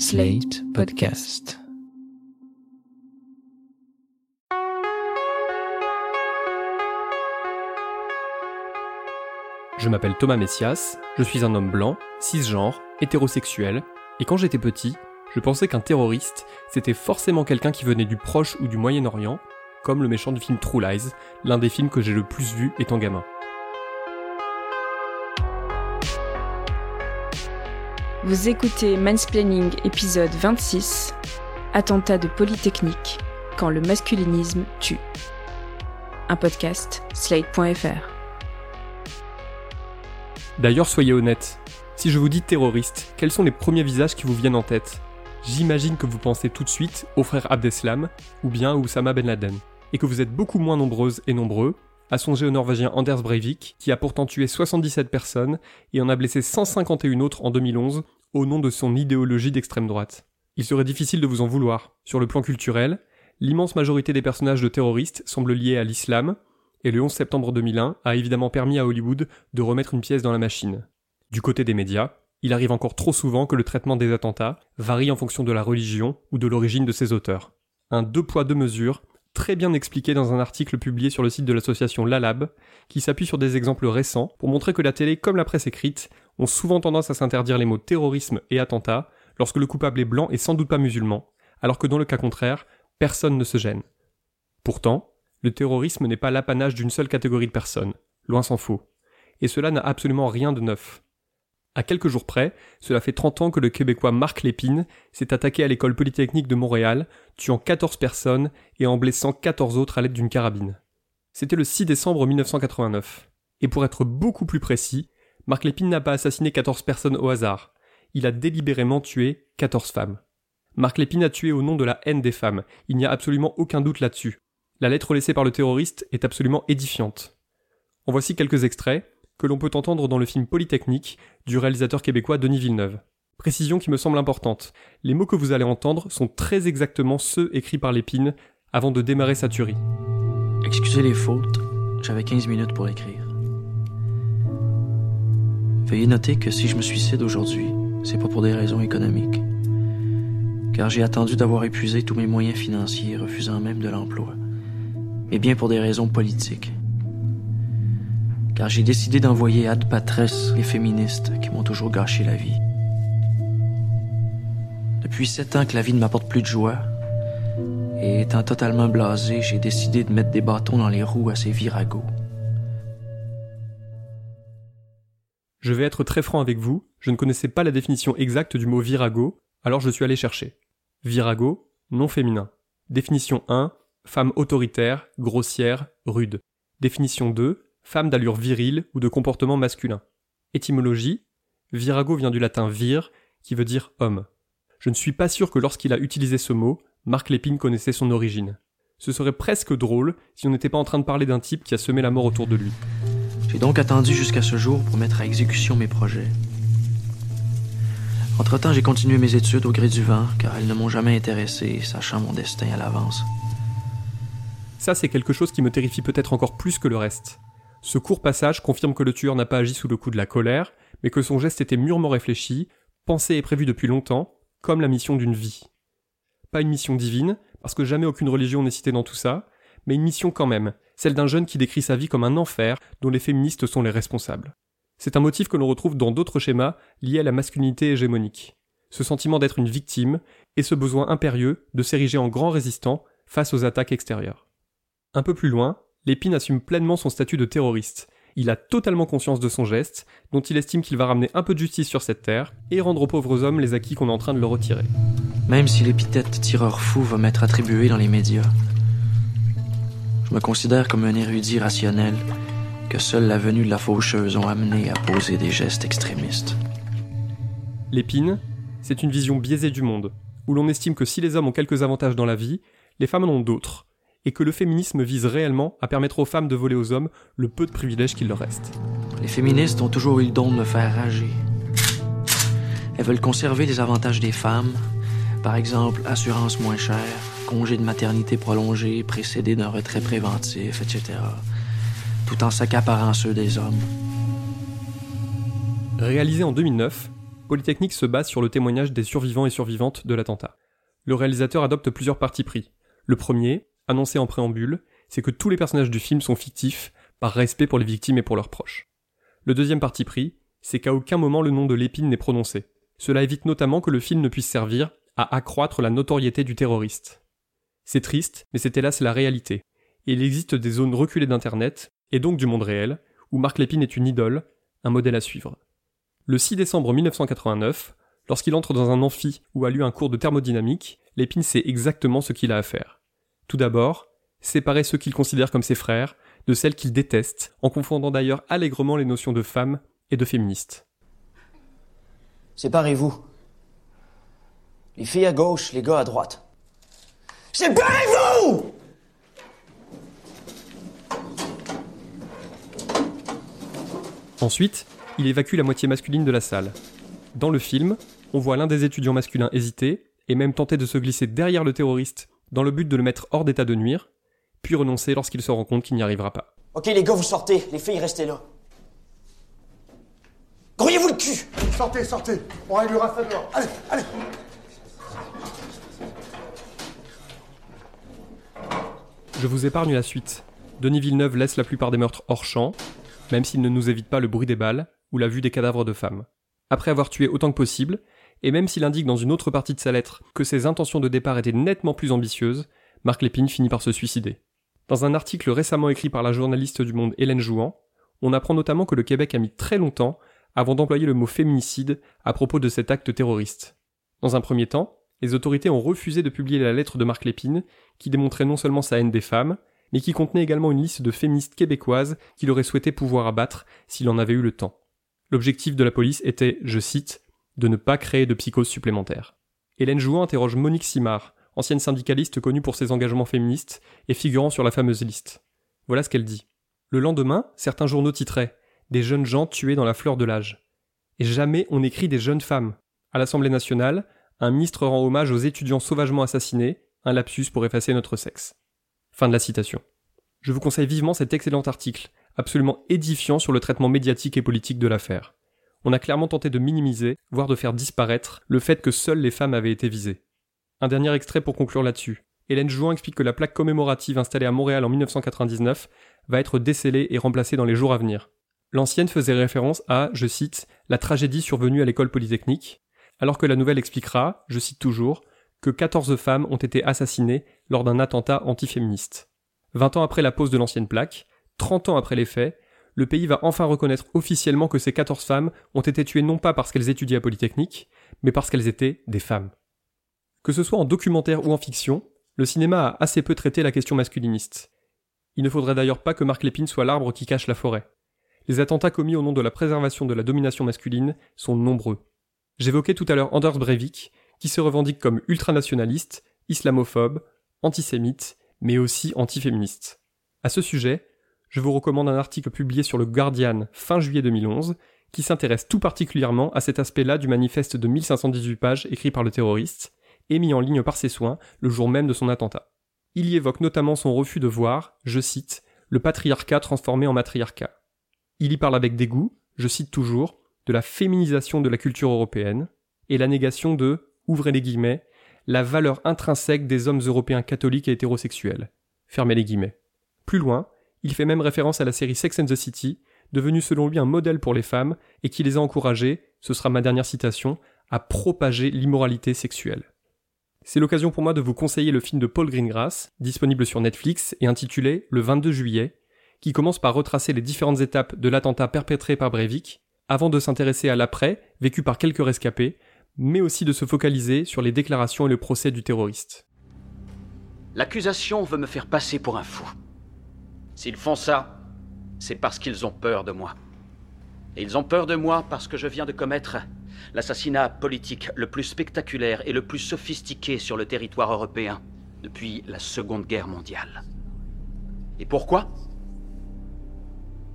Slate Podcast. Je m'appelle Thomas Messias, je suis un homme blanc, cisgenre, hétérosexuel, et quand j'étais petit, je pensais qu'un terroriste, c'était forcément quelqu'un qui venait du Proche ou du Moyen-Orient, comme le méchant du film True Lies, l'un des films que j'ai le plus vu étant gamin. Vous écoutez Mansplaining épisode 26, Attentat de Polytechnique, quand le masculinisme tue. Un podcast, slate.fr. D'ailleurs, soyez honnête, si je vous dis terroriste, quels sont les premiers visages qui vous viennent en tête? J'imagine que vous pensez tout de suite au frère Abdeslam ou bien à Oussama Ben Laden, et que vous êtes beaucoup moins nombreuses et nombreux à songer au Norvégien Anders Breivik, qui a pourtant tué 77 personnes et en a blessé 151 autres en 2011 au nom de son idéologie d'extrême droite. Il serait difficile de vous en vouloir. Sur le plan culturel, l'immense majorité des personnages de terroristes semblent liés à l'islam, et le 11 septembre 2001 a évidemment permis à Hollywood de remettre une pièce dans la machine. Du côté des médias, il arrive encore trop souvent que le traitement des attentats varie en fonction de la religion ou de l'origine de ses auteurs. Un deux poids deux mesures très bien expliqué dans un article publié sur le site de l'association Lalab, qui s'appuie sur des exemples récents pour montrer que la télé comme la presse écrite ont souvent tendance à s'interdire les mots terrorisme et attentat lorsque le coupable est blanc et sans doute pas musulman, alors que dans le cas contraire, personne ne se gêne. Pourtant, le terrorisme n'est pas l'apanage d'une seule catégorie de personnes, loin s'en faut. Et cela n'a absolument rien de neuf. À quelques jours près, cela fait 30 ans que le Québécois Marc Lépine s'est attaqué à l'école polytechnique de Montréal, tuant 14 personnes et en blessant 14 autres à l'aide d'une carabine. C'était le 6 décembre 1989. Et pour être beaucoup plus précis, Marc Lépine n'a pas assassiné 14 personnes au hasard. Il a délibérément tué 14 femmes. Marc Lépine a tué au nom de la haine des femmes. Il n'y a absolument aucun doute là-dessus. La lettre laissée par le terroriste est absolument édifiante. En voici quelques extraits, que l'on peut entendre dans le film Polytechnique du réalisateur québécois Denis Villeneuve. Précision qui me semble importante. Les mots que vous allez entendre sont très exactement ceux écrits par Lépine avant de démarrer sa tuerie. Excusez les fautes, j'avais 15 minutes pour écrire. Veuillez noter que si je me suicide aujourd'hui, c'est pas pour des raisons économiques. Car j'ai attendu d'avoir épuisé tous mes moyens financiers, refusant même de l'emploi. Mais bien pour des raisons politiques car j'ai décidé d'envoyer ad patres les féministes qui m'ont toujours gâché la vie. Depuis sept ans que la vie ne m'apporte plus de joie, et étant totalement blasé, j'ai décidé de mettre des bâtons dans les roues à ces viragos. Je vais être très franc avec vous, je ne connaissais pas la définition exacte du mot virago, alors je suis allé chercher. Virago, non féminin. Définition 1, femme autoritaire, grossière, rude. Définition 2, femme d'allure virile ou de comportement masculin. Étymologie Virago vient du latin vir, qui veut dire homme. Je ne suis pas sûr que lorsqu'il a utilisé ce mot, Marc Lépine connaissait son origine. Ce serait presque drôle si on n'était pas en train de parler d'un type qui a semé la mort autour de lui. J'ai donc attendu jusqu'à ce jour pour mettre à exécution mes projets. Entre-temps, j'ai continué mes études au gré du vent, car elles ne m'ont jamais intéressé, sachant mon destin à l'avance. Ça, c'est quelque chose qui me terrifie peut-être encore plus que le reste. Ce court passage confirme que le tueur n'a pas agi sous le coup de la colère, mais que son geste était mûrement réfléchi, pensé et prévu depuis longtemps, comme la mission d'une vie. Pas une mission divine, parce que jamais aucune religion n'est citée dans tout ça, mais une mission quand même, celle d'un jeune qui décrit sa vie comme un enfer dont les féministes sont les responsables. C'est un motif que l'on retrouve dans d'autres schémas liés à la masculinité hégémonique. Ce sentiment d'être une victime et ce besoin impérieux de s'ériger en grand résistant face aux attaques extérieures. Un peu plus loin, Lépine assume pleinement son statut de terroriste. Il a totalement conscience de son geste, dont il estime qu'il va ramener un peu de justice sur cette terre et rendre aux pauvres hommes les acquis qu'on est en train de leur retirer. Même si l'épithète tireur fou va m'être attribuée dans les médias, je me considère comme un érudit rationnel que seule la venue de la faucheuse ont amené à poser des gestes extrémistes. L'épine, c'est une vision biaisée du monde, où l'on estime que si les hommes ont quelques avantages dans la vie, les femmes en ont d'autres, et que le féminisme vise réellement à permettre aux femmes de voler aux hommes le peu de privilèges qu'il leur reste. Les féministes ont toujours eu le don de me faire rager. Elles veulent conserver les avantages des femmes, par exemple assurance moins chère, congé de maternité prolongé précédé d'un retrait préventif, etc., tout en s'accaparant ceux des hommes. Réalisé en 2009, Polytechnique se base sur le témoignage des survivants et survivantes de l'attentat. Le réalisateur adopte plusieurs partis pris. Le premier, annoncé en préambule, c'est que tous les personnages du film sont fictifs, par respect pour les victimes et pour leurs proches. Le deuxième parti pris, c'est qu'à aucun moment le nom de Lépine n'est prononcé. Cela évite notamment que le film ne puisse servir à accroître la notoriété du terroriste. C'est triste, mais c'est hélas la réalité. Et il existe des zones reculées d'Internet, et donc du monde réel, où Marc Lépine est une idole, un modèle à suivre. Le 6 décembre 1989, lorsqu'il entre dans un amphi où a lieu un cours de thermodynamique, Lépine sait exactement ce qu'il a à faire. Tout d'abord, séparer ceux qu'il considère comme ses frères de celles qu'il déteste, en confondant d'ailleurs allègrement les notions de femme et de féministe. Séparez-vous. Les filles à gauche, les gars à droite. Séparez-vous Ensuite, il évacue la moitié masculine de la salle. Dans le film, on voit l'un des étudiants masculins hésiter et même tenter de se glisser derrière le terroriste dans le but de le mettre hors d'état de nuire, puis renoncer lorsqu'il se rend compte qu'il n'y arrivera pas. Ok les gars, vous sortez. Les filles, restez là. Grouillez-vous le cul Sortez, sortez. On réglera ça dehors. Allez, allez. Je vous épargne la suite. Denis Villeneuve laisse la plupart des meurtres hors champ, même s'il ne nous évite pas le bruit des balles ou la vue des cadavres de femmes. Après avoir tué autant que possible, et même s'il indique dans une autre partie de sa lettre que ses intentions de départ étaient nettement plus ambitieuses, Marc Lépine finit par se suicider. Dans un article récemment écrit par la journaliste du Monde Hélène Jouan, on apprend notamment que le Québec a mis très longtemps avant d'employer le mot féminicide à propos de cet acte terroriste. Dans un premier temps, les autorités ont refusé de publier la lettre de Marc Lépine, qui démontrait non seulement sa haine des femmes, mais qui contenait également une liste de féministes québécoises qu'il aurait souhaité pouvoir abattre s'il en avait eu le temps. L'objectif de la police était, je cite, de ne pas créer de psychose supplémentaire. Hélène Jouan interroge Monique Simard, ancienne syndicaliste connue pour ses engagements féministes et figurant sur la fameuse liste. Voilà ce qu'elle dit. Le lendemain, certains journaux titraient Des jeunes gens tués dans la fleur de l'âge. Et jamais on écrit des jeunes femmes. À l'Assemblée nationale, un ministre rend hommage aux étudiants sauvagement assassinés, un lapsus pour effacer notre sexe. Fin de la citation. Je vous conseille vivement cet excellent article, absolument édifiant sur le traitement médiatique et politique de l'affaire. On a clairement tenté de minimiser, voire de faire disparaître, le fait que seules les femmes avaient été visées. Un dernier extrait pour conclure là-dessus. Hélène Jouan explique que la plaque commémorative installée à Montréal en 1999 va être décellée et remplacée dans les jours à venir. L'ancienne faisait référence à, je cite, la tragédie survenue à l'école polytechnique, alors que la nouvelle expliquera, je cite toujours, que 14 femmes ont été assassinées lors d'un attentat antiféministe. 20 ans après la pose de l'ancienne plaque, 30 ans après les faits, le pays va enfin reconnaître officiellement que ces 14 femmes ont été tuées non pas parce qu'elles étudiaient à Polytechnique, mais parce qu'elles étaient des femmes. Que ce soit en documentaire ou en fiction, le cinéma a assez peu traité la question masculiniste. Il ne faudrait d'ailleurs pas que Marc Lépine soit l'arbre qui cache la forêt. Les attentats commis au nom de la préservation de la domination masculine sont nombreux. J'évoquais tout à l'heure Anders Breivik, qui se revendique comme ultranationaliste, islamophobe, antisémite, mais aussi antiféministe. À ce sujet, je vous recommande un article publié sur le Guardian fin juillet 2011 qui s'intéresse tout particulièrement à cet aspect-là du manifeste de 1518 pages écrit par le terroriste et mis en ligne par ses soins le jour même de son attentat. Il y évoque notamment son refus de voir, je cite, le patriarcat transformé en matriarcat. Il y parle avec dégoût, je cite toujours, de la féminisation de la culture européenne et la négation de ouvrez les guillemets, la valeur intrinsèque des hommes européens catholiques et hétérosexuels. Fermez les guillemets. Plus loin, il fait même référence à la série Sex and the City, devenue selon lui un modèle pour les femmes et qui les a encouragées, ce sera ma dernière citation, à propager l'immoralité sexuelle. C'est l'occasion pour moi de vous conseiller le film de Paul Greengrass, disponible sur Netflix et intitulé Le 22 juillet, qui commence par retracer les différentes étapes de l'attentat perpétré par Breivik, avant de s'intéresser à l'après, vécu par quelques rescapés, mais aussi de se focaliser sur les déclarations et le procès du terroriste. L'accusation veut me faire passer pour un fou. S'ils font ça, c'est parce qu'ils ont peur de moi. Et ils ont peur de moi parce que je viens de commettre l'assassinat politique le plus spectaculaire et le plus sophistiqué sur le territoire européen depuis la Seconde Guerre mondiale. Et pourquoi?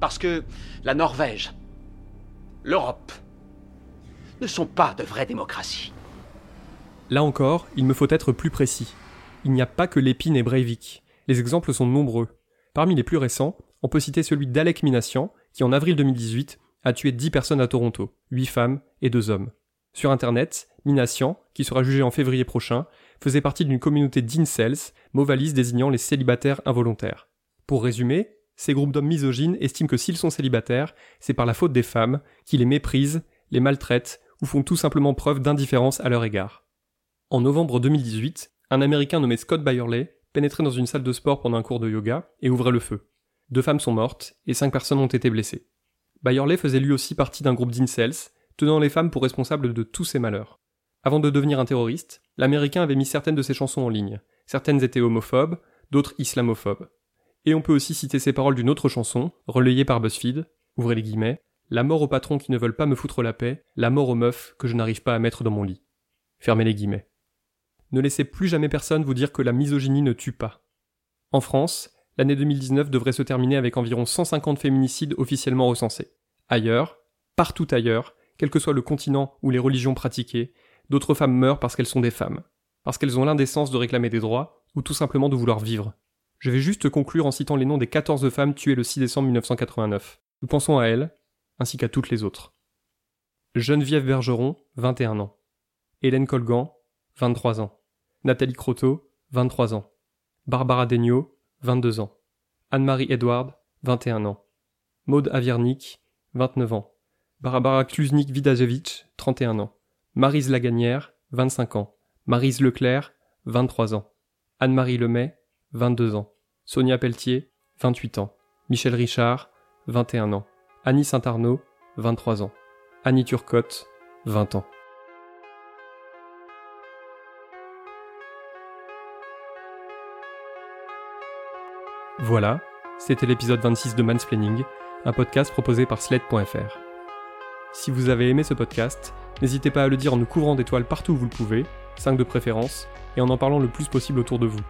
Parce que la Norvège, l'Europe, ne sont pas de vraies démocraties. Là encore, il me faut être plus précis. Il n'y a pas que Lépine et Breivik. Les exemples sont nombreux. Parmi les plus récents, on peut citer celui d'Alec Minassian, qui en avril 2018 a tué 10 personnes à Toronto, 8 femmes et 2 hommes. Sur internet, Minassian, qui sera jugé en février prochain, faisait partie d'une communauté d'incels, mot désignant les célibataires involontaires. Pour résumer, ces groupes d'hommes misogynes estiment que s'ils sont célibataires, c'est par la faute des femmes, qui les méprisent, les maltraitent ou font tout simplement preuve d'indifférence à leur égard. En novembre 2018, un Américain nommé Scott Byerley pénétrait dans une salle de sport pendant un cours de yoga et ouvrait le feu. Deux femmes sont mortes et cinq personnes ont été blessées. Byerley faisait lui aussi partie d'un groupe d'incels, tenant les femmes pour responsables de tous ces malheurs. Avant de devenir un terroriste, l'Américain avait mis certaines de ses chansons en ligne. Certaines étaient homophobes, d'autres islamophobes. Et on peut aussi citer ces paroles d'une autre chanson, relayée par BuzzFeed, La mort aux patrons qui ne veulent pas me foutre la paix, la mort aux meufs que je n'arrive pas à mettre dans mon lit. Fermez les. Ne laissez plus jamais personne vous dire que la misogynie ne tue pas. En France, l'année 2019 devrait se terminer avec environ 150 féminicides officiellement recensés. Ailleurs, partout ailleurs, quel que soit le continent ou les religions pratiquées, d'autres femmes meurent parce qu'elles sont des femmes, parce qu'elles ont l'indécence de réclamer des droits, ou tout simplement de vouloir vivre. Je vais juste conclure en citant les noms des 14 femmes tuées le 6 décembre 1989. Nous pensons à elles, ainsi qu'à toutes les autres. Geneviève Bergeron, 21 ans. Hélène Colgan, 23 ans. Nathalie Croteau, 23 ans. Barbara Degnaud, 22 ans. Anne-Marie Edward, 21 ans. Maude Aviernik, 29 ans. Barbara Kluznik-Vidajevich, 31 ans. Marise Laganière, 25 ans. Marise Leclerc, 23 ans. Anne-Marie Lemay, 22 ans. Sonia Pelletier, 28 ans. Michel Richard, 21 ans. Annie Saint-Arnaud, 23 ans. Annie Turcotte, 20 ans. Voilà, c'était l'épisode 26 de Mansplaining, un podcast proposé par Sled.fr. Si vous avez aimé ce podcast, n'hésitez pas à le dire en nous couvrant d'étoiles partout où vous le pouvez, 5 de préférence, et en en parlant le plus possible autour de vous.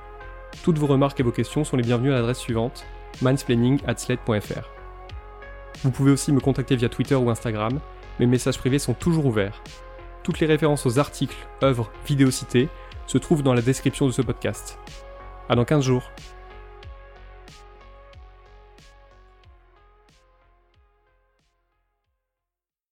Toutes vos remarques et vos questions sont les bienvenues à l'adresse suivante mansplaining@sled.fr. Vous pouvez aussi me contacter via Twitter ou Instagram, mes messages privés sont toujours ouverts. Toutes les références aux articles, œuvres, vidéos citées se trouvent dans la description de ce podcast. À dans 15 jours.